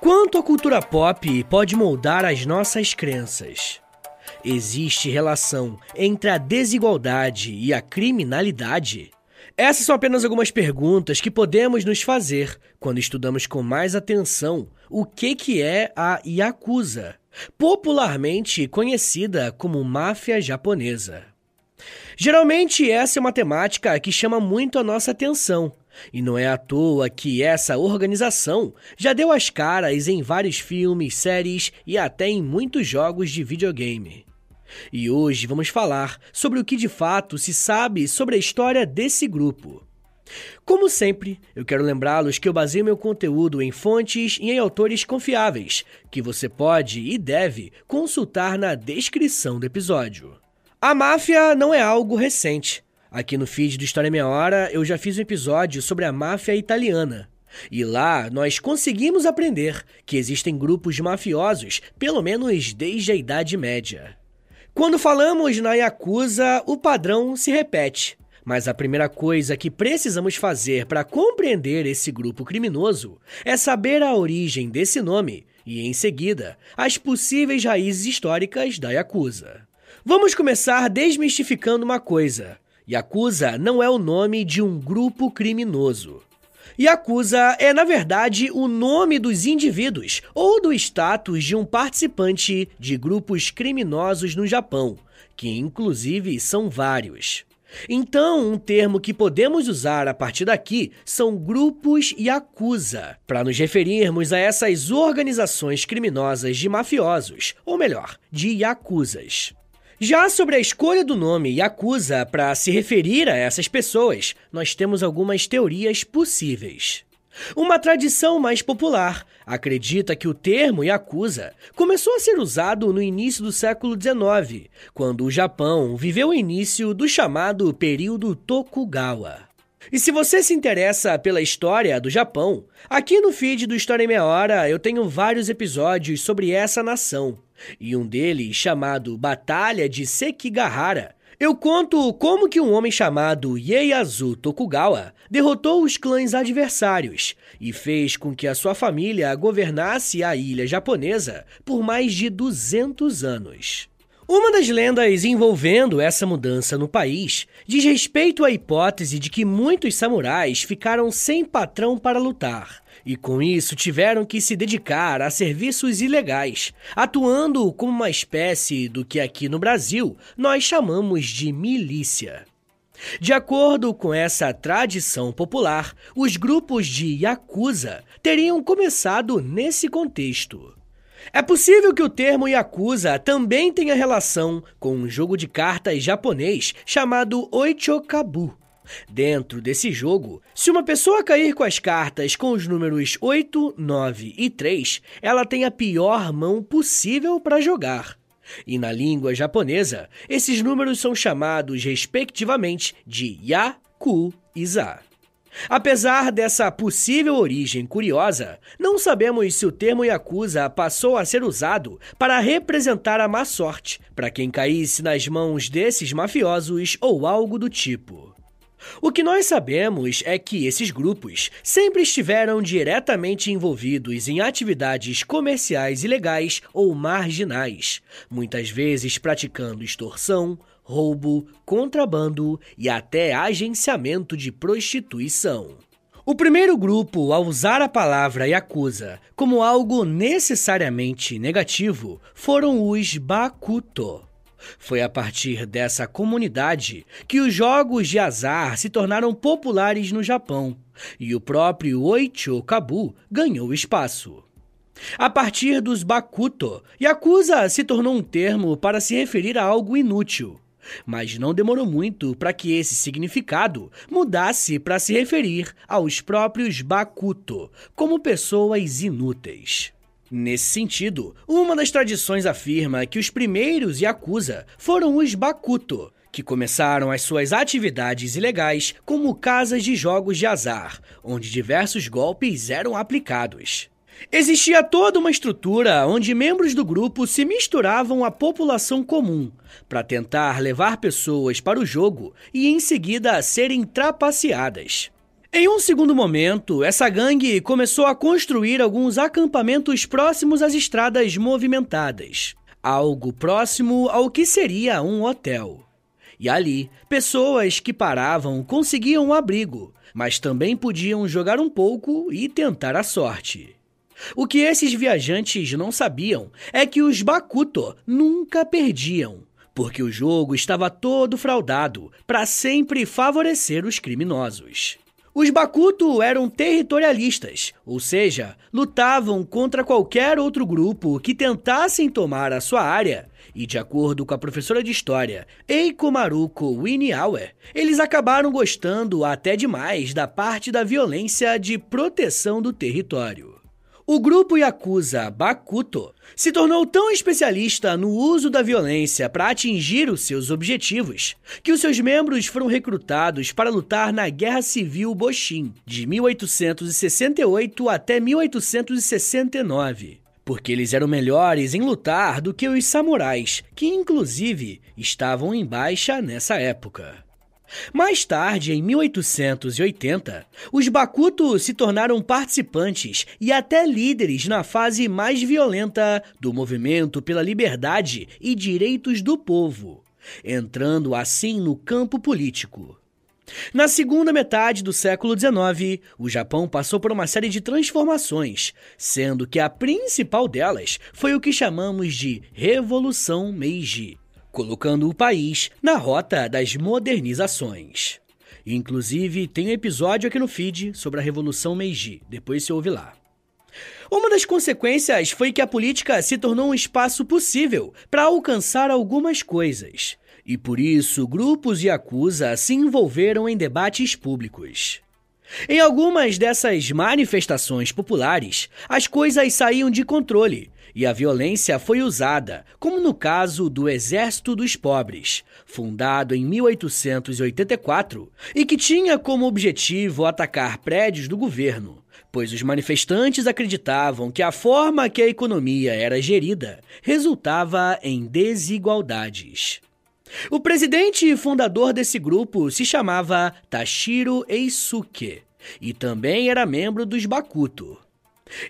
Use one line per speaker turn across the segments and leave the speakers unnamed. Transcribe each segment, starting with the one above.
Quanto a cultura pop pode moldar as nossas crenças? Existe relação entre a desigualdade e a criminalidade? Essas são apenas algumas perguntas que podemos nos fazer quando estudamos com mais atenção o que, que é a Yakuza, popularmente conhecida como máfia japonesa. Geralmente, essa é uma temática que chama muito a nossa atenção, e não é à toa que essa organização já deu as caras em vários filmes, séries e até em muitos jogos de videogame. E hoje vamos falar sobre o que de fato se sabe sobre a história desse grupo. Como sempre, eu quero lembrá-los que eu baseio meu conteúdo em fontes e em autores confiáveis, que você pode e deve consultar na descrição do episódio. A máfia não é algo recente. Aqui no feed do História Meia Hora eu já fiz um episódio sobre a máfia italiana. E lá nós conseguimos aprender que existem grupos mafiosos, pelo menos desde a Idade Média. Quando falamos na Yakuza, o padrão se repete. Mas a primeira coisa que precisamos fazer para compreender esse grupo criminoso é saber a origem desse nome e, em seguida, as possíveis raízes históricas da Yakuza. Vamos começar desmistificando uma coisa. Yakuza não é o nome de um grupo criminoso. Yakuza é, na verdade, o nome dos indivíduos ou do status de um participante de grupos criminosos no Japão, que inclusive são vários. Então, um termo que podemos usar a partir daqui são grupos Yakuza, para nos referirmos a essas organizações criminosas de mafiosos, ou melhor, de Yakuzas. Já sobre a escolha do nome Yakuza para se referir a essas pessoas, nós temos algumas teorias possíveis. Uma tradição mais popular acredita que o termo Yakuza começou a ser usado no início do século XIX, quando o Japão viveu o início do chamado período Tokugawa. E se você se interessa pela história do Japão, aqui no feed do História em Meia Hora eu tenho vários episódios sobre essa nação. E um deles, chamado Batalha de Sekigahara, eu conto como que um homem chamado Ieyasu Tokugawa derrotou os clãs adversários e fez com que a sua família governasse a ilha japonesa por mais de 200 anos. Uma das lendas envolvendo essa mudança no país diz respeito à hipótese de que muitos samurais ficaram sem patrão para lutar e com isso tiveram que se dedicar a serviços ilegais, atuando como uma espécie do que aqui no Brasil nós chamamos de milícia. De acordo com essa tradição popular, os grupos de Yakuza teriam começado nesse contexto. É possível que o termo Yakuza também tenha relação com um jogo de cartas japonês chamado Oichokabu. Dentro desse jogo, se uma pessoa cair com as cartas com os números 8, 9 e 3, ela tem a pior mão possível para jogar. E na língua japonesa, esses números são chamados respectivamente de Ya, Ku e Za. Apesar dessa possível origem curiosa, não sabemos se o termo Yakuza passou a ser usado para representar a má sorte para quem caísse nas mãos desses mafiosos ou algo do tipo. O que nós sabemos é que esses grupos sempre estiveram diretamente envolvidos em atividades comerciais ilegais ou marginais, muitas vezes praticando extorsão, roubo, contrabando e até agenciamento de prostituição. O primeiro grupo a usar a palavra Yakuza como algo necessariamente negativo foram os Bakuto. Foi a partir dessa comunidade que os jogos de azar se tornaram populares no Japão e o próprio Oicho Kabu ganhou espaço. A partir dos Bakuto, Yakuza se tornou um termo para se referir a algo inútil. Mas não demorou muito para que esse significado mudasse para se referir aos próprios Bakuto, como pessoas inúteis. Nesse sentido, uma das tradições afirma que os primeiros Yakuza foram os Bakuto, que começaram as suas atividades ilegais como casas de jogos de azar, onde diversos golpes eram aplicados. Existia toda uma estrutura onde membros do grupo se misturavam à população comum para tentar levar pessoas para o jogo e em seguida serem trapaceadas. Em um segundo momento, essa gangue começou a construir alguns acampamentos próximos às estradas movimentadas, algo próximo ao que seria um hotel. E ali, pessoas que paravam conseguiam um abrigo, mas também podiam jogar um pouco e tentar a sorte. O que esses viajantes não sabiam é que os Bakuto nunca perdiam, porque o jogo estava todo fraudado para sempre favorecer os criminosos. Os Bakuto eram territorialistas, ou seja, lutavam contra qualquer outro grupo que tentassem tomar a sua área. E de acordo com a professora de história Eiko Maruko Winiauer, eles acabaram gostando até demais da parte da violência de proteção do território. O grupo Yakuza Bakuto se tornou tão especialista no uso da violência para atingir os seus objetivos que os seus membros foram recrutados para lutar na Guerra Civil Boshin, de 1868 até 1869 porque eles eram melhores em lutar do que os samurais, que inclusive estavam em baixa nessa época. Mais tarde, em 1880, os Bakuto se tornaram participantes e até líderes na fase mais violenta do movimento pela liberdade e direitos do povo, entrando assim no campo político. Na segunda metade do século XIX, o Japão passou por uma série de transformações, sendo que a principal delas foi o que chamamos de Revolução Meiji colocando o país na rota das modernizações. Inclusive, tem um episódio aqui no feed sobre a Revolução Meiji, depois se ouve lá. Uma das consequências foi que a política se tornou um espaço possível para alcançar algumas coisas, e por isso grupos e acusa se envolveram em debates públicos. Em algumas dessas manifestações populares, as coisas saíam de controle e a violência foi usada, como no caso do Exército dos Pobres, fundado em 1884 e que tinha como objetivo atacar prédios do governo, pois os manifestantes acreditavam que a forma que a economia era gerida resultava em desigualdades. O presidente e fundador desse grupo se chamava Tashiro Eisuke e também era membro dos Bakuto.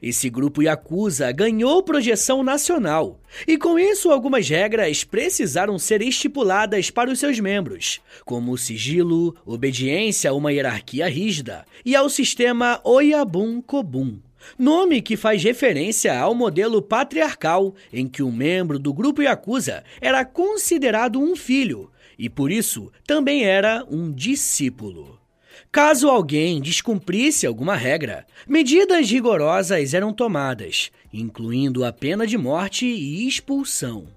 Esse grupo Yakuza ganhou projeção nacional e, com isso, algumas regras precisaram ser estipuladas para os seus membros, como sigilo, obediência a uma hierarquia rígida e ao sistema Oyabun Kobun. Nome que faz referência ao modelo patriarcal em que um membro do grupo Yakuza era considerado um filho e, por isso, também era um discípulo. Caso alguém descumprisse alguma regra, medidas rigorosas eram tomadas, incluindo a pena de morte e expulsão.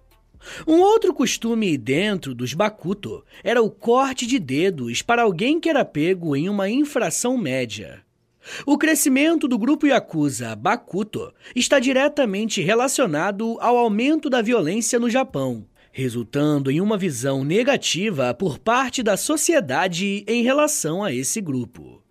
Um outro costume dentro dos Bakuto era o corte de dedos para alguém que era pego em uma infração média. O crescimento do grupo Yakuza Bakuto está diretamente relacionado ao aumento da violência no Japão, resultando em uma visão negativa por parte da sociedade em relação a esse grupo.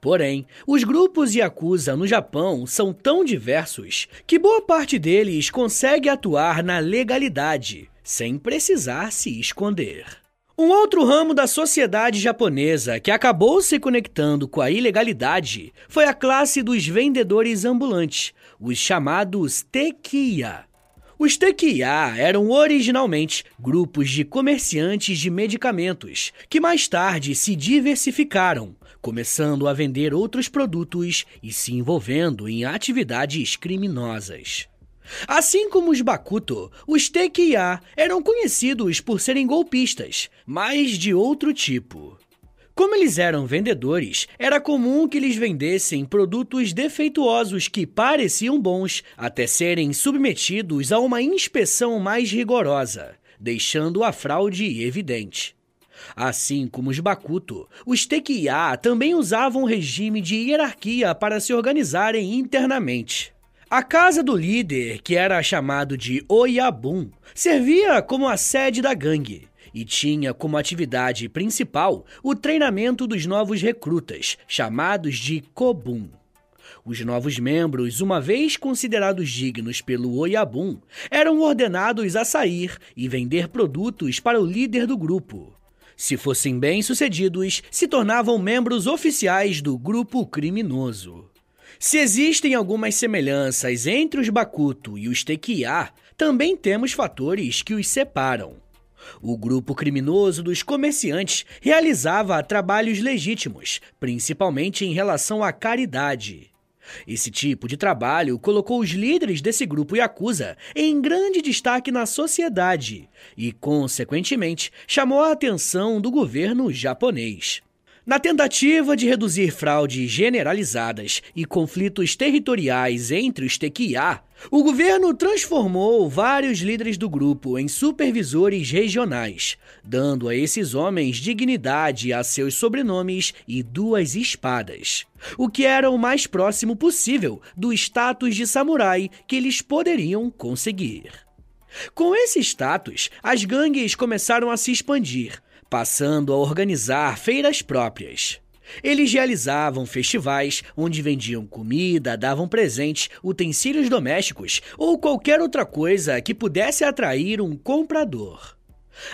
Porém, os grupos Yakuza no Japão são tão diversos que boa parte deles consegue atuar na legalidade, sem precisar se esconder. Um outro ramo da sociedade japonesa que acabou se conectando com a ilegalidade foi a classe dos vendedores ambulantes, os chamados tekiya. Os tequiá eram originalmente grupos de comerciantes de medicamentos, que mais tarde se diversificaram, começando a vender outros produtos e se envolvendo em atividades criminosas. Assim como os Bakuto, os tequiá eram conhecidos por serem golpistas, mas de outro tipo. Como eles eram vendedores, era comum que eles vendessem produtos defeituosos que pareciam bons, até serem submetidos a uma inspeção mais rigorosa, deixando a fraude evidente. Assim como os Bakuto, os Tekiá também usavam um regime de hierarquia para se organizarem internamente. A casa do líder, que era chamado de Oyabun, servia como a sede da gangue e tinha como atividade principal o treinamento dos novos recrutas, chamados de Kobun. Os novos membros, uma vez considerados dignos pelo Oyabun, eram ordenados a sair e vender produtos para o líder do grupo. Se fossem bem-sucedidos, se tornavam membros oficiais do grupo criminoso. Se existem algumas semelhanças entre os Bakuto e os Tekiá, também temos fatores que os separam. O grupo criminoso dos comerciantes realizava trabalhos legítimos, principalmente em relação à caridade. Esse tipo de trabalho colocou os líderes desse grupo Yakuza em grande destaque na sociedade e, consequentemente, chamou a atenção do governo japonês. Na tentativa de reduzir fraudes generalizadas e conflitos territoriais entre os Tequiá, o governo transformou vários líderes do grupo em supervisores regionais, dando a esses homens dignidade a seus sobrenomes e duas espadas, o que era o mais próximo possível do status de samurai que eles poderiam conseguir. Com esse status, as gangues começaram a se expandir, passando a organizar feiras próprias. Eles realizavam festivais onde vendiam comida, davam presentes, utensílios domésticos ou qualquer outra coisa que pudesse atrair um comprador.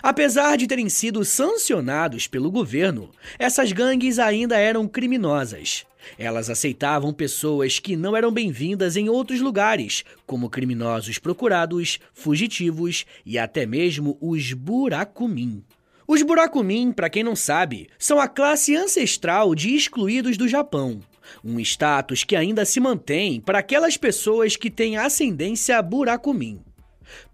Apesar de terem sido sancionados pelo governo, essas gangues ainda eram criminosas. Elas aceitavam pessoas que não eram bem-vindas em outros lugares, como criminosos procurados, fugitivos e até mesmo os buracumim. Os Burakumin, para quem não sabe, são a classe ancestral de excluídos do Japão. Um status que ainda se mantém para aquelas pessoas que têm ascendência Burakumin.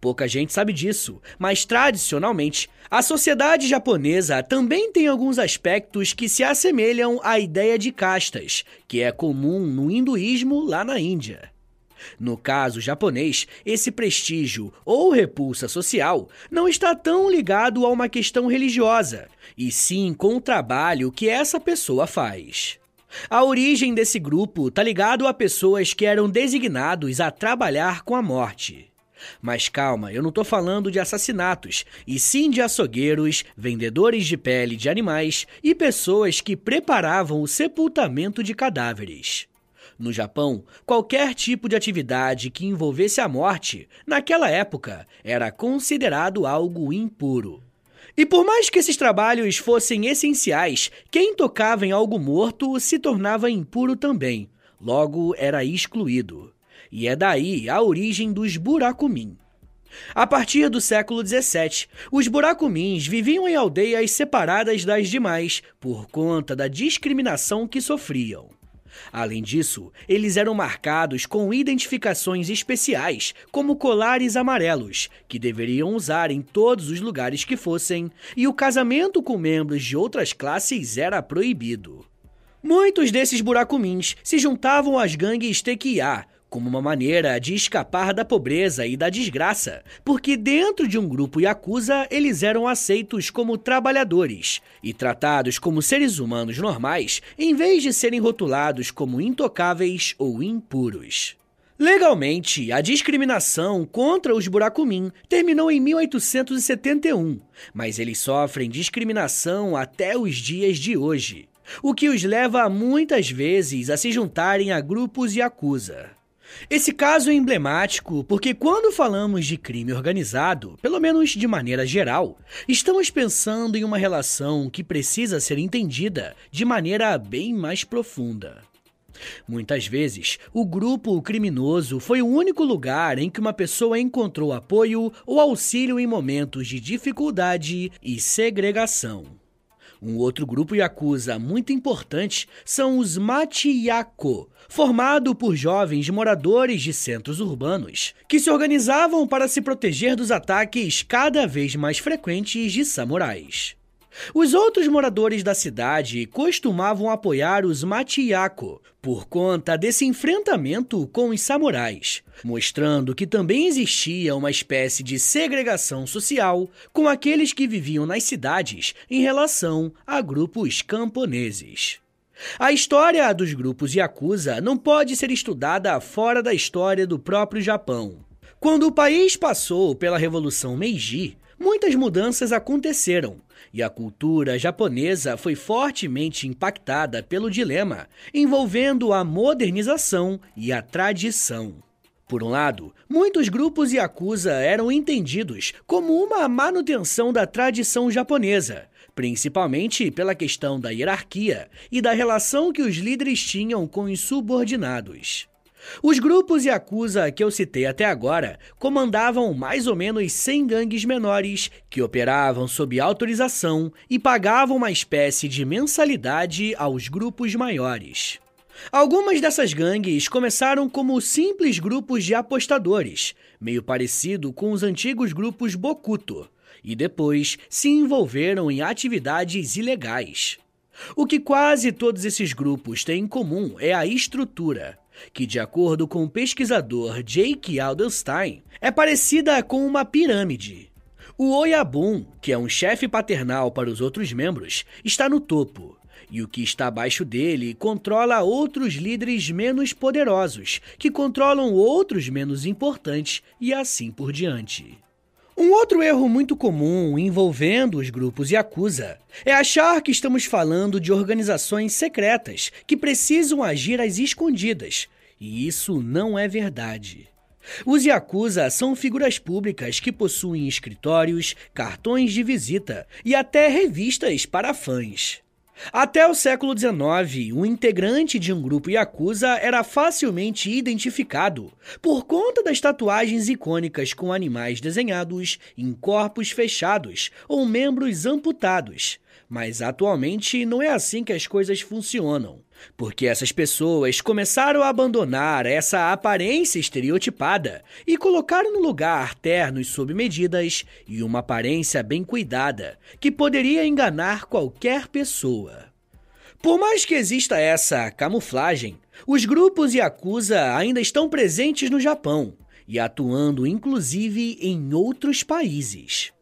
Pouca gente sabe disso, mas tradicionalmente, a sociedade japonesa também tem alguns aspectos que se assemelham à ideia de castas, que é comum no hinduísmo lá na Índia. No caso japonês, esse prestígio ou repulsa social não está tão ligado a uma questão religiosa, e sim com o trabalho que essa pessoa faz. A origem desse grupo está ligado a pessoas que eram designados a trabalhar com a morte. Mas calma, eu não estou falando de assassinatos, e sim de açougueiros, vendedores de pele de animais e pessoas que preparavam o sepultamento de cadáveres. No Japão, qualquer tipo de atividade que envolvesse a morte, naquela época, era considerado algo impuro. E por mais que esses trabalhos fossem essenciais, quem tocava em algo morto se tornava impuro também, logo era excluído. E é daí a origem dos buracumim. A partir do século XVII, os buracumins viviam em aldeias separadas das demais por conta da discriminação que sofriam. Além disso, eles eram marcados com identificações especiais, como colares amarelos, que deveriam usar em todos os lugares que fossem, e o casamento com membros de outras classes era proibido. Muitos desses buracumins se juntavam às gangues Tequiá, como uma maneira de escapar da pobreza e da desgraça, porque dentro de um grupo Yakuza eles eram aceitos como trabalhadores e tratados como seres humanos normais, em vez de serem rotulados como intocáveis ou impuros. Legalmente, a discriminação contra os Burakumin terminou em 1871, mas eles sofrem discriminação até os dias de hoje, o que os leva muitas vezes a se juntarem a grupos Yakuza. Esse caso é emblemático porque, quando falamos de crime organizado, pelo menos de maneira geral, estamos pensando em uma relação que precisa ser entendida de maneira bem mais profunda. Muitas vezes, o grupo criminoso foi o único lugar em que uma pessoa encontrou apoio ou auxílio em momentos de dificuldade e segregação. Um outro grupo yakuza muito importante são os Machiyako, formado por jovens moradores de centros urbanos, que se organizavam para se proteger dos ataques cada vez mais frequentes de samurais. Os outros moradores da cidade costumavam apoiar os Machiyako por conta desse enfrentamento com os samurais, mostrando que também existia uma espécie de segregação social com aqueles que viviam nas cidades em relação a grupos camponeses. A história dos grupos Yakuza não pode ser estudada fora da história do próprio Japão. Quando o país passou pela Revolução Meiji, muitas mudanças aconteceram e a cultura japonesa foi fortemente impactada pelo dilema envolvendo a modernização e a tradição. Por um lado, muitos grupos Yakuza eram entendidos como uma manutenção da tradição japonesa, principalmente pela questão da hierarquia e da relação que os líderes tinham com os subordinados. Os grupos Yakuza que eu citei até agora comandavam mais ou menos 100 gangues menores que operavam sob autorização e pagavam uma espécie de mensalidade aos grupos maiores. Algumas dessas gangues começaram como simples grupos de apostadores, meio parecido com os antigos grupos Bokuto, e depois se envolveram em atividades ilegais. O que quase todos esses grupos têm em comum é a estrutura, que, de acordo com o pesquisador Jake Aldenstein, é parecida com uma pirâmide. O Oyabun, que é um chefe paternal para os outros membros, está no topo, e o que está abaixo dele controla outros líderes menos poderosos, que controlam outros menos importantes e assim por diante. Um outro erro muito comum envolvendo os grupos Yakuza é achar que estamos falando de organizações secretas que precisam agir às escondidas, e isso não é verdade. Os Yakuza são figuras públicas que possuem escritórios, cartões de visita e até revistas para fãs. Até o século XIX, um integrante de um grupo Yakuza era facilmente identificado por conta das tatuagens icônicas com animais desenhados em corpos fechados ou membros amputados. Mas atualmente não é assim que as coisas funcionam porque essas pessoas começaram a abandonar essa aparência estereotipada e colocaram no lugar ternos sob medidas e uma aparência bem cuidada, que poderia enganar qualquer pessoa. Por mais que exista essa camuflagem, os grupos Yakuza ainda estão presentes no Japão e atuando inclusive em outros países.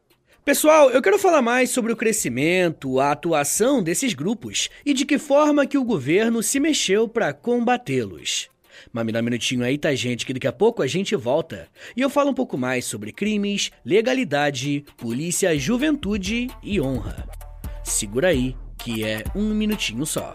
Pessoal, eu quero falar mais sobre o crescimento, a atuação desses grupos e de que forma que o governo se mexeu para combatê-los. Mas me dá um minutinho aí, tá, gente, que daqui a pouco a gente volta. E eu falo um pouco mais sobre crimes, legalidade, polícia, juventude e honra. Segura aí, que é um minutinho só.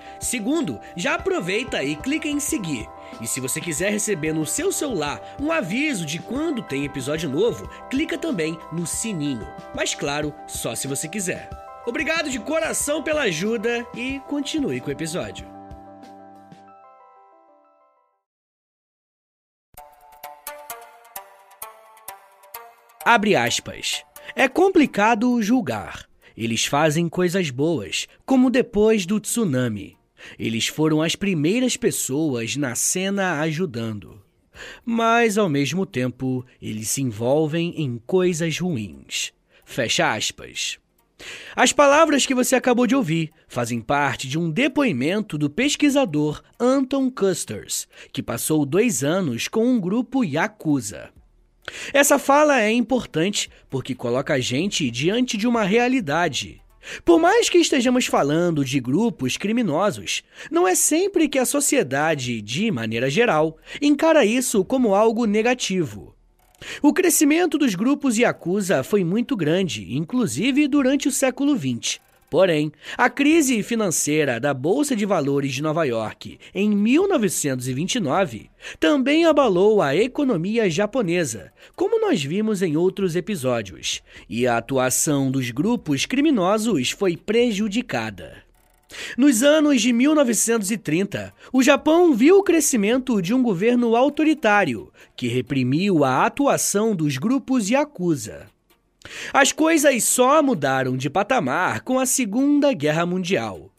Segundo, já aproveita e clica em seguir. E se você quiser receber no seu celular um aviso de quando tem episódio novo, clica também no sininho. Mas claro, só se você quiser. Obrigado de coração pela ajuda e continue com o episódio. Abre aspas. É complicado julgar. Eles fazem coisas boas, como depois do tsunami. Eles foram as primeiras pessoas na cena ajudando. Mas, ao mesmo tempo, eles se envolvem em coisas ruins. Fecha aspas. As palavras que você acabou de ouvir fazem parte de um depoimento do pesquisador Anton Custers, que passou dois anos com um grupo Yakuza. Essa fala é importante porque coloca a gente diante de uma realidade por mais que estejamos falando de grupos criminosos, não é sempre que a sociedade, de maneira geral, encara isso como algo negativo. O crescimento dos grupos Yakuza foi muito grande, inclusive durante o século XX. Porém, a crise financeira da Bolsa de Valores de Nova York em 1929 também abalou a economia japonesa, como nós vimos em outros episódios, e a atuação dos grupos criminosos foi prejudicada. Nos anos de 1930, o Japão viu o crescimento de um governo autoritário que reprimiu a atuação dos grupos Yakuza. As coisas só mudaram de patamar com a Segunda Guerra Mundial.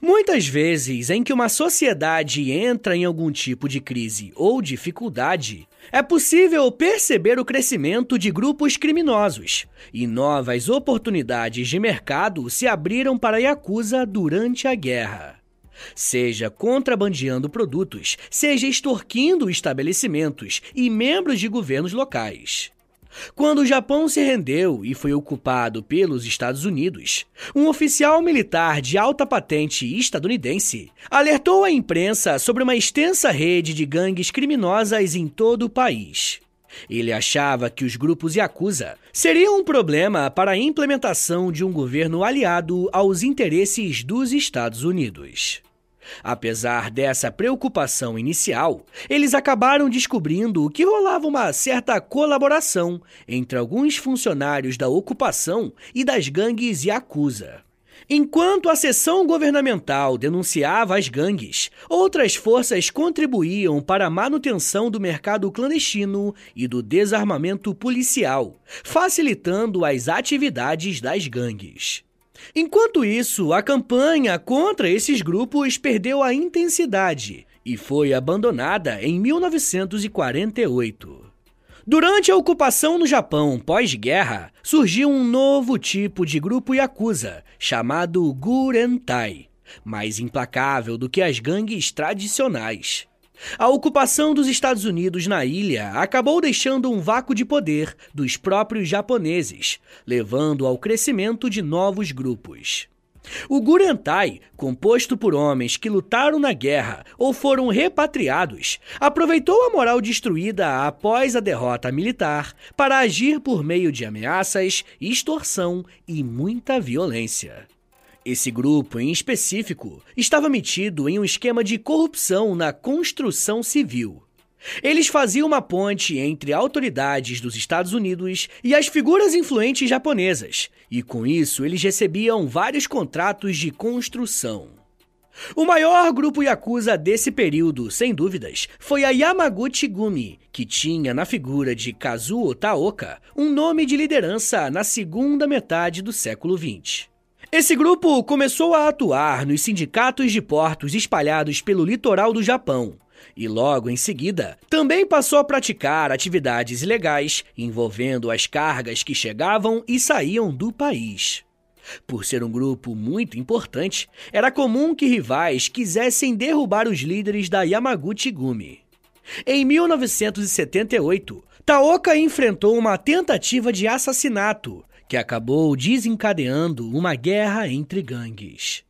Muitas vezes em que uma sociedade entra em algum tipo de crise ou dificuldade, é possível perceber o crescimento de grupos criminosos e novas oportunidades de mercado se abriram para a Yakuza durante a guerra. Seja contrabandeando produtos, seja extorquindo estabelecimentos e membros de governos locais. Quando o Japão se rendeu e foi ocupado pelos Estados Unidos, um oficial militar de alta patente estadunidense alertou a imprensa sobre uma extensa rede de gangues criminosas em todo o país. Ele achava que os grupos Yakuza seriam um problema para a implementação de um governo aliado aos interesses dos Estados Unidos. Apesar dessa preocupação inicial, eles acabaram descobrindo que rolava uma certa colaboração entre alguns funcionários da ocupação e das gangues Yakuza. Enquanto a seção governamental denunciava as gangues, outras forças contribuíam para a manutenção do mercado clandestino e do desarmamento policial, facilitando as atividades das gangues. Enquanto isso, a campanha contra esses grupos perdeu a intensidade e foi abandonada em 1948. Durante a ocupação no Japão pós-guerra, surgiu um novo tipo de grupo Yakuza, chamado Gurentai, mais implacável do que as gangues tradicionais. A ocupação dos Estados Unidos na ilha acabou deixando um vácuo de poder dos próprios japoneses, levando ao crescimento de novos grupos. O Gurentai, composto por homens que lutaram na guerra ou foram repatriados, aproveitou a moral destruída após a derrota militar para agir por meio de ameaças, extorsão e muita violência. Esse grupo, em específico, estava metido em um esquema de corrupção na construção civil. Eles faziam uma ponte entre autoridades dos Estados Unidos e as figuras influentes japonesas, e com isso eles recebiam vários contratos de construção. O maior grupo Yakuza desse período, sem dúvidas, foi a Yamaguchi Gumi, que tinha na figura de Kazuo Taoka um nome de liderança na segunda metade do século XX. Esse grupo começou a atuar nos sindicatos de portos espalhados pelo litoral do Japão. E logo em seguida, também passou a praticar atividades ilegais envolvendo as cargas que chegavam e saíam do país. Por ser um grupo muito importante, era comum que rivais quisessem derrubar os líderes da Yamaguchi Gumi. Em 1978, Taoka enfrentou uma tentativa de assassinato que acabou desencadeando uma guerra entre gangues.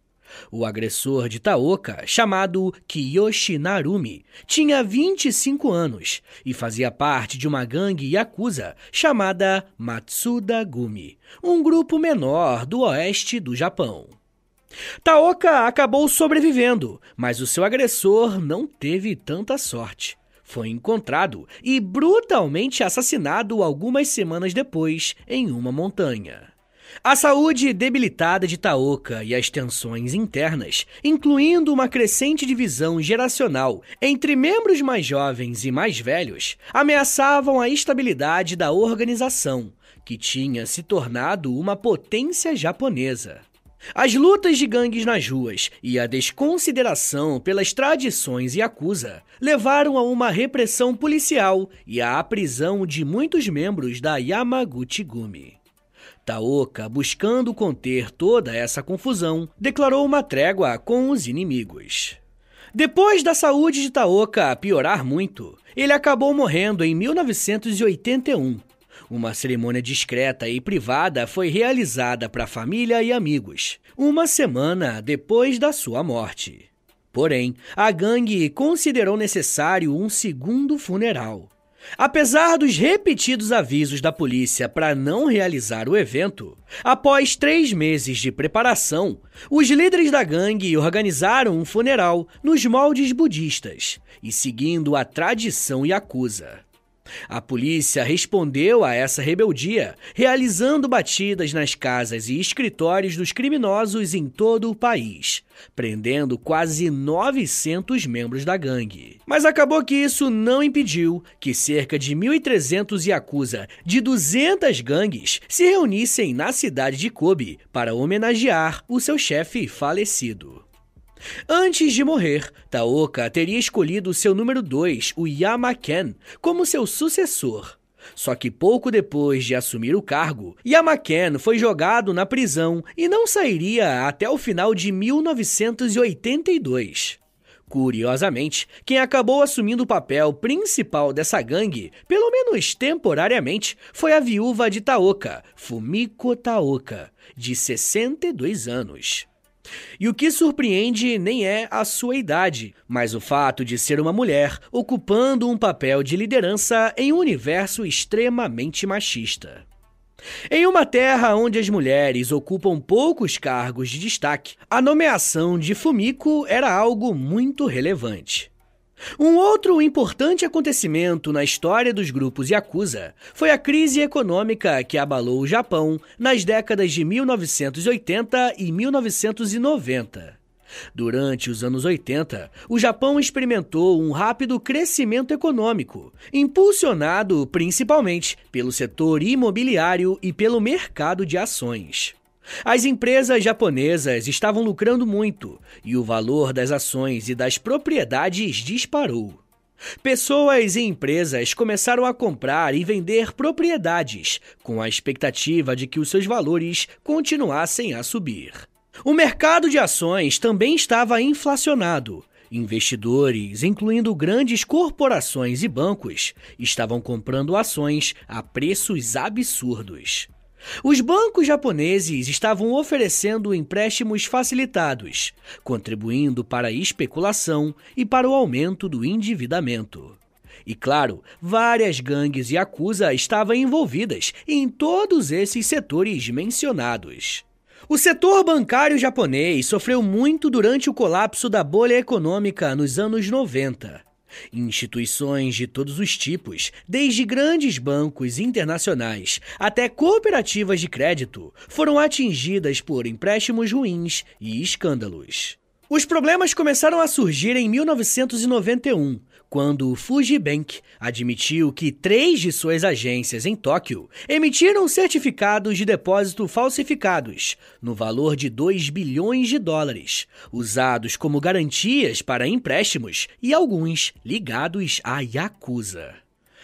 O agressor de Taoka, chamado Kiyoshi Narumi, tinha 25 anos e fazia parte de uma gangue yakuza chamada Matsuda Gumi, um grupo menor do oeste do Japão. Taoka acabou sobrevivendo, mas o seu agressor não teve tanta sorte foi encontrado e brutalmente assassinado algumas semanas depois em uma montanha. A saúde debilitada de Taoka e as tensões internas, incluindo uma crescente divisão geracional entre membros mais jovens e mais velhos, ameaçavam a estabilidade da organização, que tinha se tornado uma potência japonesa. As lutas de gangues nas ruas e a desconsideração pelas tradições e acusa levaram a uma repressão policial e à prisão de muitos membros da Yamaguchi Gumi. Taoka, buscando conter toda essa confusão, declarou uma trégua com os inimigos. Depois da saúde de Taoka piorar muito, ele acabou morrendo em 1981 uma cerimônia discreta e privada foi realizada para a família e amigos, uma semana depois da sua morte. Porém, a gangue considerou necessário um segundo funeral. Apesar dos repetidos avisos da polícia para não realizar o evento, após três meses de preparação, os líderes da gangue organizaram um funeral nos moldes budistas e seguindo a tradição Yakuza. A polícia respondeu a essa rebeldia, realizando batidas nas casas e escritórios dos criminosos em todo o país, prendendo quase 900 membros da gangue. Mas acabou que isso não impediu que cerca de 1.300 Yakuza de 200 gangues se reunissem na cidade de Kobe para homenagear o seu chefe falecido. Antes de morrer, Taoka teria escolhido seu número 2, o Yamaken, como seu sucessor. Só que pouco depois de assumir o cargo, Yamaken foi jogado na prisão e não sairia até o final de 1982. Curiosamente, quem acabou assumindo o papel principal dessa gangue, pelo menos temporariamente, foi a viúva de Taoka, Fumiko Taoka, de 62 anos. E o que surpreende nem é a sua idade, mas o fato de ser uma mulher ocupando um papel de liderança em um universo extremamente machista. Em uma terra onde as mulheres ocupam poucos cargos de destaque, a nomeação de Fumiko era algo muito relevante. Um outro importante acontecimento na história dos grupos Yakuza foi a crise econômica que abalou o Japão nas décadas de 1980 e 1990. Durante os anos 80, o Japão experimentou um rápido crescimento econômico, impulsionado principalmente pelo setor imobiliário e pelo mercado de ações. As empresas japonesas estavam lucrando muito e o valor das ações e das propriedades disparou. Pessoas e empresas começaram a comprar e vender propriedades, com a expectativa de que os seus valores continuassem a subir. O mercado de ações também estava inflacionado. Investidores, incluindo grandes corporações e bancos, estavam comprando ações a preços absurdos. Os bancos japoneses estavam oferecendo empréstimos facilitados, contribuindo para a especulação e para o aumento do endividamento. E claro, várias gangues acusa estavam envolvidas em todos esses setores mencionados. O setor bancário japonês sofreu muito durante o colapso da bolha econômica nos anos 90. Instituições de todos os tipos, desde grandes bancos internacionais até cooperativas de crédito, foram atingidas por empréstimos ruins e escândalos. Os problemas começaram a surgir em 1991, quando o Fujibank admitiu que três de suas agências em Tóquio emitiram certificados de depósito falsificados, no valor de 2 bilhões de dólares, usados como garantias para empréstimos e alguns ligados à Yakuza.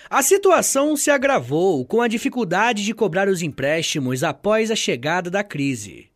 A situação se agravou com a dificuldade de cobrar os empréstimos após a chegada da crise.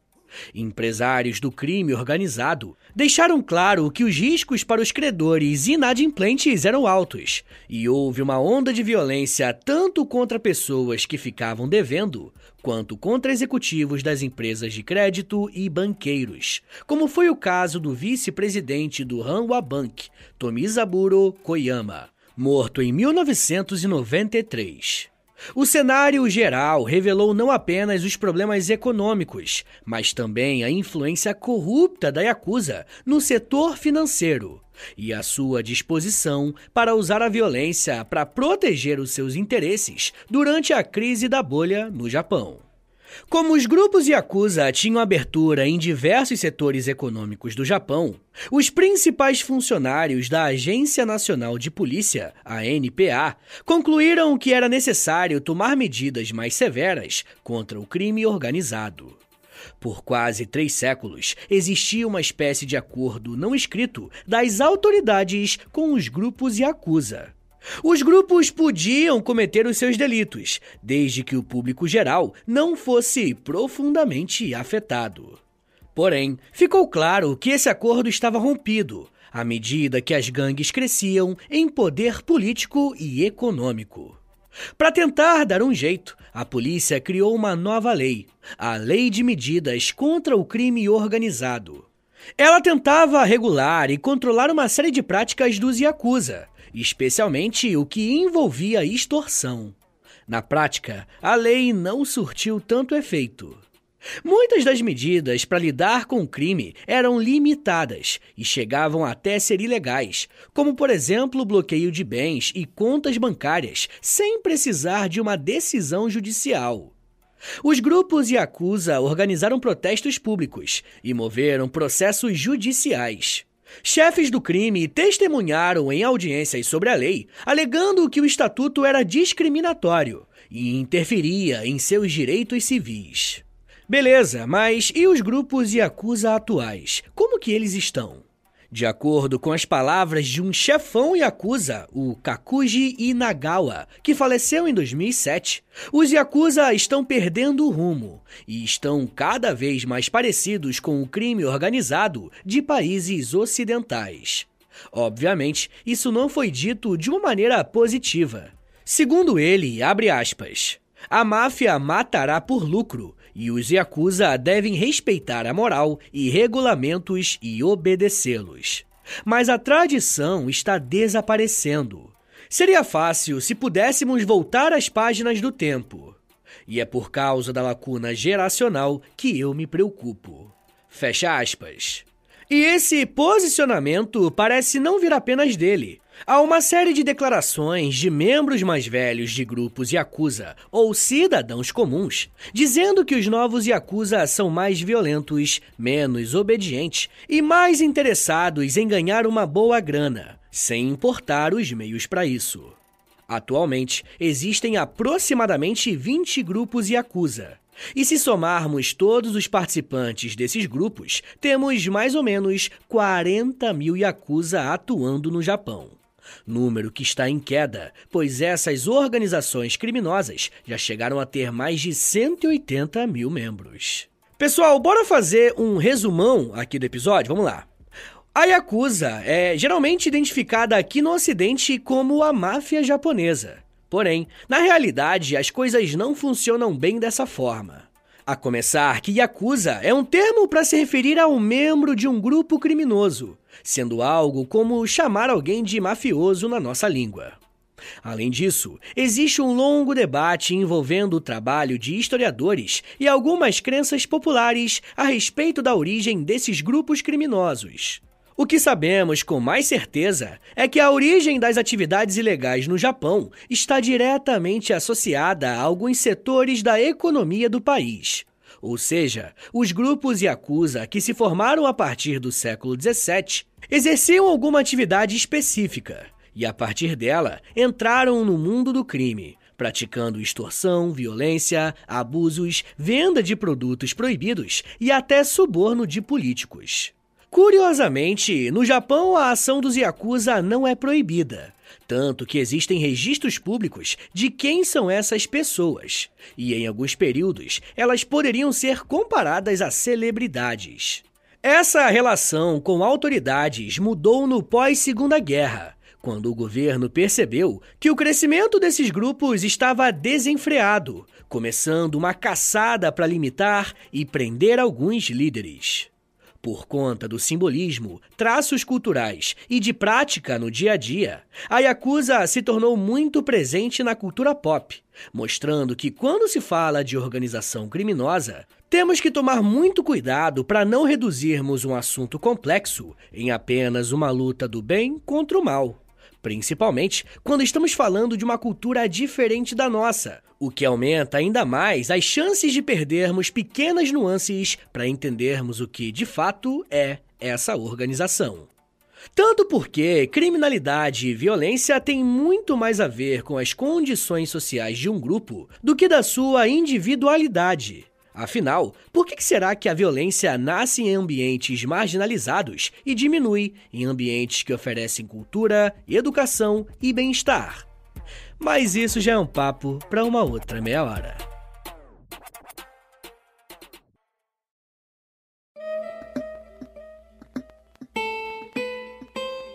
Empresários do crime organizado deixaram claro que os riscos para os credores inadimplentes eram altos, e houve uma onda de violência tanto contra pessoas que ficavam devendo, quanto contra executivos das empresas de crédito e banqueiros, como foi o caso do vice-presidente do Hanwha Bank, Tomizaburo Koyama, morto em 1993. O cenário geral revelou não apenas os problemas econômicos, mas também a influência corrupta da Yakuza no setor financeiro e a sua disposição para usar a violência para proteger os seus interesses durante a crise da bolha no Japão. Como os grupos Yakuza tinham abertura em diversos setores econômicos do Japão, os principais funcionários da Agência Nacional de Polícia, a NPA, concluíram que era necessário tomar medidas mais severas contra o crime organizado. Por quase três séculos, existia uma espécie de acordo não escrito das autoridades com os grupos Yakuza. Os grupos podiam cometer os seus delitos, desde que o público geral não fosse profundamente afetado. Porém, ficou claro que esse acordo estava rompido à medida que as gangues cresciam em poder político e econômico. Para tentar dar um jeito, a polícia criou uma nova lei, a Lei de Medidas contra o Crime Organizado. Ela tentava regular e controlar uma série de práticas dos Yakuza, especialmente o que envolvia extorsão. Na prática, a lei não surtiu tanto efeito. Muitas das medidas para lidar com o crime eram limitadas e chegavam até ser ilegais, como, por exemplo, o bloqueio de bens e contas bancárias, sem precisar de uma decisão judicial. Os grupos Yakuza organizaram protestos públicos e moveram processos judiciais. Chefes do crime testemunharam em audiências sobre a lei, alegando que o estatuto era discriminatório e interferia em seus direitos civis. Beleza, mas e os grupos Yakuza atuais? Como que eles estão? De acordo com as palavras de um chefão Yakuza, o Kakuji Inagawa, que faleceu em 2007, os Yakuza estão perdendo o rumo e estão cada vez mais parecidos com o crime organizado de países ocidentais. Obviamente, isso não foi dito de uma maneira positiva. Segundo ele, abre aspas, a máfia matará por lucro e os Yakuza devem respeitar a moral e regulamentos e obedecê-los. Mas a tradição está desaparecendo. Seria fácil se pudéssemos voltar às páginas do tempo. E é por causa da lacuna geracional que eu me preocupo. Fecha aspas. E esse posicionamento parece não vir apenas dele. Há uma série de declarações de membros mais velhos de grupos Yakuza ou cidadãos comuns dizendo que os novos Yakuza são mais violentos, menos obedientes e mais interessados em ganhar uma boa grana, sem importar os meios para isso. Atualmente, existem aproximadamente 20 grupos Yakuza. E se somarmos todos os participantes desses grupos, temos mais ou menos 40 mil Yakuza atuando no Japão número que está em queda, pois essas organizações criminosas já chegaram a ter mais de 180 mil membros. Pessoal, bora fazer um resumão aqui do episódio? Vamos lá. A Yakuza é geralmente identificada aqui no Ocidente como a máfia japonesa. Porém, na realidade, as coisas não funcionam bem dessa forma. A começar que Yakuza é um termo para se referir a um membro de um grupo criminoso, sendo algo como chamar alguém de mafioso na nossa língua. Além disso, existe um longo debate envolvendo o trabalho de historiadores e algumas crenças populares a respeito da origem desses grupos criminosos. O que sabemos com mais certeza é que a origem das atividades ilegais no Japão está diretamente associada a alguns setores da economia do país. Ou seja, os grupos Yakuza que se formaram a partir do século XVII exerciam alguma atividade específica e, a partir dela, entraram no mundo do crime, praticando extorsão, violência, abusos, venda de produtos proibidos e até suborno de políticos. Curiosamente, no Japão a ação dos Yakuza não é proibida, tanto que existem registros públicos de quem são essas pessoas, e em alguns períodos elas poderiam ser comparadas a celebridades. Essa relação com autoridades mudou no pós-Segunda Guerra, quando o governo percebeu que o crescimento desses grupos estava desenfreado, começando uma caçada para limitar e prender alguns líderes. Por conta do simbolismo, traços culturais e de prática no dia a dia, a Yakuza se tornou muito presente na cultura pop, mostrando que quando se fala de organização criminosa, temos que tomar muito cuidado para não reduzirmos um assunto complexo em apenas uma luta do bem contra o mal principalmente quando estamos falando de uma cultura diferente da nossa, o que aumenta ainda mais as chances de perdermos pequenas nuances para entendermos o que de fato é essa organização. Tanto porque criminalidade e violência têm muito mais a ver com as condições sociais de um grupo do que da sua individualidade. Afinal, por que será que a violência nasce em ambientes marginalizados e diminui em ambientes que oferecem cultura, educação e bem-estar? Mas isso já é um papo para uma outra meia hora.